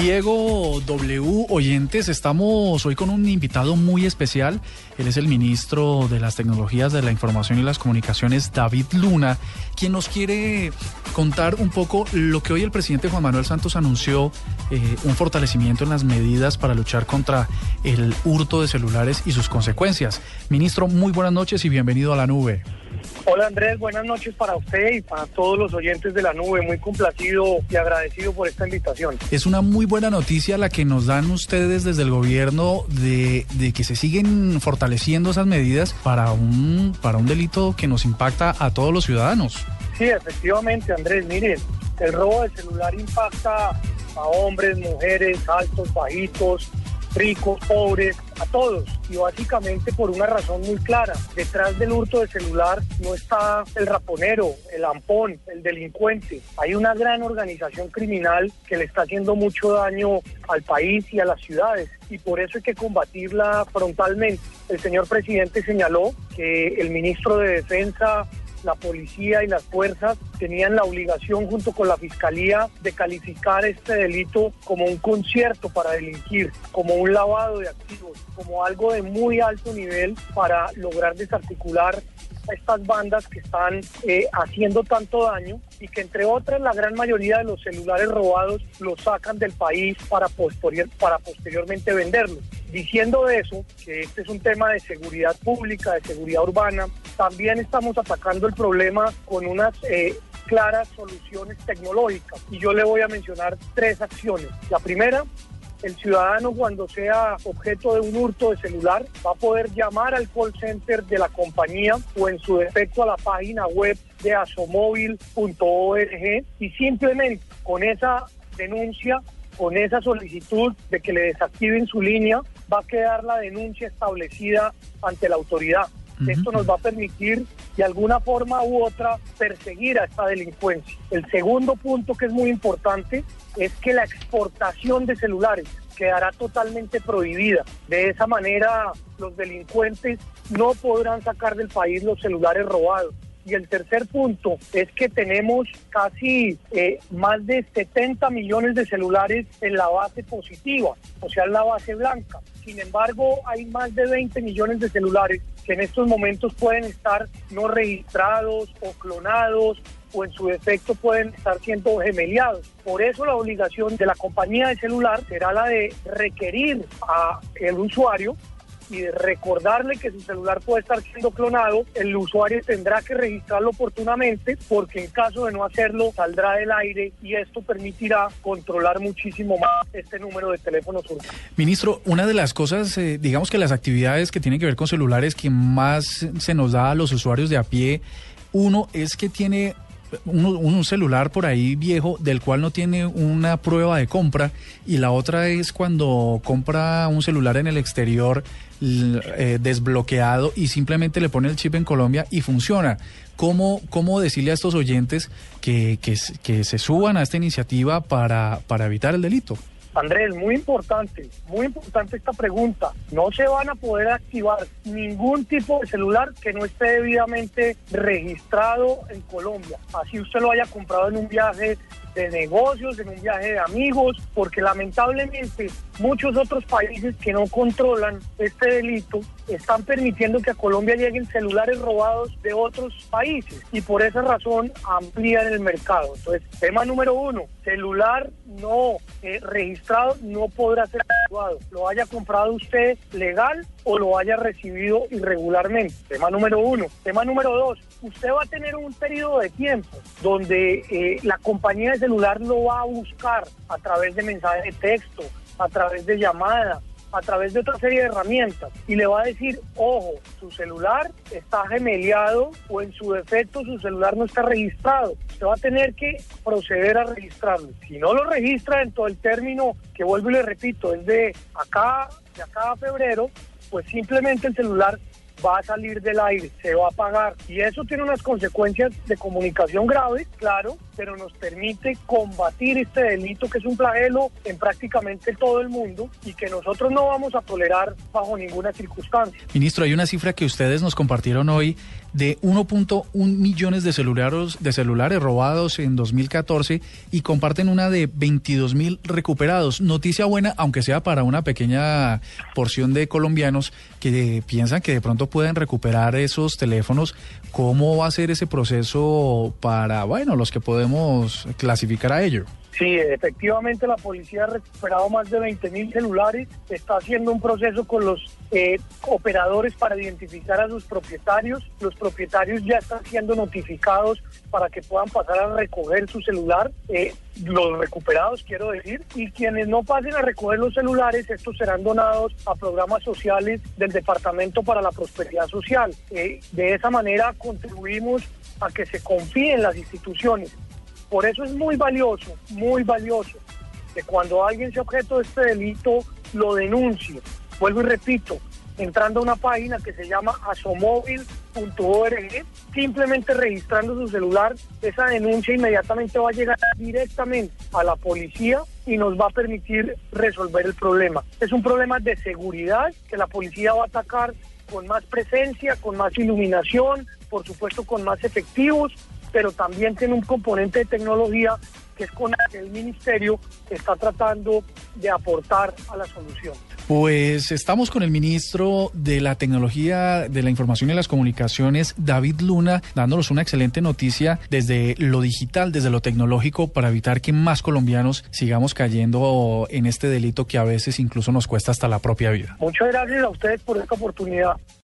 Diego W. Oyentes, estamos hoy con un invitado muy especial. Él es el ministro de las Tecnologías de la Información y las Comunicaciones, David Luna, quien nos quiere contar un poco lo que hoy el presidente Juan Manuel Santos anunció, eh, un fortalecimiento en las medidas para luchar contra el hurto de celulares y sus consecuencias. Ministro, muy buenas noches y bienvenido a la nube. Hola Andrés, buenas noches para usted y para todos los oyentes de la nube. Muy complacido y agradecido por esta invitación. Es una muy buena noticia la que nos dan ustedes desde el gobierno de, de, que se siguen fortaleciendo esas medidas para un, para un delito que nos impacta a todos los ciudadanos. Sí, efectivamente Andrés, miren, el robo de celular impacta a hombres, mujeres, altos, bajitos, ricos, pobres, a todos. Y básicamente por una razón muy clara. Detrás del hurto de celular no está el raponero, el ampón, el delincuente. Hay una gran organización criminal que le está haciendo mucho daño al país y a las ciudades. Y por eso hay que combatirla frontalmente. El señor presidente señaló que el ministro de Defensa la policía y las fuerzas tenían la obligación junto con la fiscalía de calificar este delito como un concierto para delinquir, como un lavado de activos, como algo de muy alto nivel para lograr desarticular estas bandas que están eh, haciendo tanto daño y que entre otras la gran mayoría de los celulares robados los sacan del país para, posterior, para posteriormente venderlos. Diciendo eso, que este es un tema de seguridad pública, de seguridad urbana, también estamos atacando el problema con unas eh, claras soluciones tecnológicas. Y yo le voy a mencionar tres acciones. La primera, el ciudadano cuando sea objeto de un hurto de celular va a poder llamar al call center de la compañía o en su defecto a la página web de asomóvil.org y simplemente con esa denuncia, con esa solicitud de que le desactiven su línea, va a quedar la denuncia establecida ante la autoridad. Esto nos va a permitir de alguna forma u otra perseguir a esta delincuencia. El segundo punto que es muy importante es que la exportación de celulares quedará totalmente prohibida. De esa manera los delincuentes no podrán sacar del país los celulares robados. Y el tercer punto es que tenemos casi eh, más de 70 millones de celulares en la base positiva, o sea, en la base blanca. Sin embargo, hay más de 20 millones de celulares que en estos momentos pueden estar no registrados o clonados o en su defecto pueden estar siendo gemeliados. Por eso la obligación de la compañía de celular será la de requerir a el usuario y de recordarle que su celular puede estar siendo clonado, el usuario tendrá que registrarlo oportunamente porque en caso de no hacerlo saldrá del aire y esto permitirá controlar muchísimo más este número de teléfonos urbanos. Ministro, una de las cosas, eh, digamos que las actividades que tienen que ver con celulares que más se nos da a los usuarios de a pie, uno es que tiene un, celular por ahí viejo del cual no tiene una prueba de compra y la otra es cuando compra un celular en el exterior eh, desbloqueado y simplemente le pone el chip en Colombia y funciona. ¿Cómo, cómo decirle a estos oyentes que, que, que se suban a esta iniciativa para, para evitar el delito? Andrés, muy importante, muy importante esta pregunta. No se van a poder activar ningún tipo de celular que no esté debidamente registrado en Colombia. Así usted lo haya comprado en un viaje de negocios, en un viaje de amigos, porque lamentablemente muchos otros países que no controlan este delito están permitiendo que a Colombia lleguen celulares robados de otros países y por esa razón amplían el mercado. Entonces, tema número uno, celular no eh, registrado no podrá ser robado. Lo haya comprado usted legal o lo haya recibido irregularmente. Tema número uno. Tema número dos, usted va a tener un periodo de tiempo donde eh, la compañía de celular lo va a buscar a través de mensajes de texto, a través de llamada, a través de otra serie de herramientas y le va a decir, ojo, su celular está gemeleado o en su defecto su celular no está registrado. Usted va a tener que proceder a registrarlo. Si no lo registra en todo el término, que vuelvo y le repito, es de acá, de acá a febrero, pues simplemente el celular va a salir del aire, se va a apagar. Y eso tiene unas consecuencias de comunicación graves, claro, pero nos permite combatir este delito que es un flagelo en prácticamente todo el mundo y que nosotros no vamos a tolerar bajo ninguna circunstancia. Ministro, hay una cifra que ustedes nos compartieron hoy de 1.1 millones de celulares, de celulares robados en 2014 y comparten una de 22 mil recuperados. Noticia buena, aunque sea para una pequeña porción de colombianos que piensan que de pronto pueden recuperar esos teléfonos. ¿Cómo va a ser ese proceso para, bueno, los que podemos clasificar a ello? Sí, efectivamente la policía ha recuperado más de 20 mil celulares, está haciendo un proceso con los eh, operadores para identificar a sus propietarios. Los propietarios ya están siendo notificados para que puedan pasar a recoger su celular, eh, los recuperados quiero decir, y quienes no pasen a recoger los celulares, estos serán donados a programas sociales del Departamento para la Prosperidad Social. Eh, de esa manera contribuimos a que se confíe en las instituciones. Por eso es muy valioso, muy valioso, que cuando alguien se objeto de este delito lo denuncie. Vuelvo y repito, entrando a una página que se llama asomóvil.org, simplemente registrando su celular, esa denuncia inmediatamente va a llegar directamente a la policía y nos va a permitir resolver el problema. Es un problema de seguridad que la policía va a atacar con más presencia, con más iluminación, por supuesto con más efectivos, pero también tiene un componente de tecnología que es con el que ministerio está tratando de aportar a la solución. Pues estamos con el ministro de la Tecnología, de la Información y las Comunicaciones, David Luna, dándonos una excelente noticia desde lo digital, desde lo tecnológico, para evitar que más colombianos sigamos cayendo en este delito que a veces incluso nos cuesta hasta la propia vida. Muchas gracias a ustedes por esta oportunidad.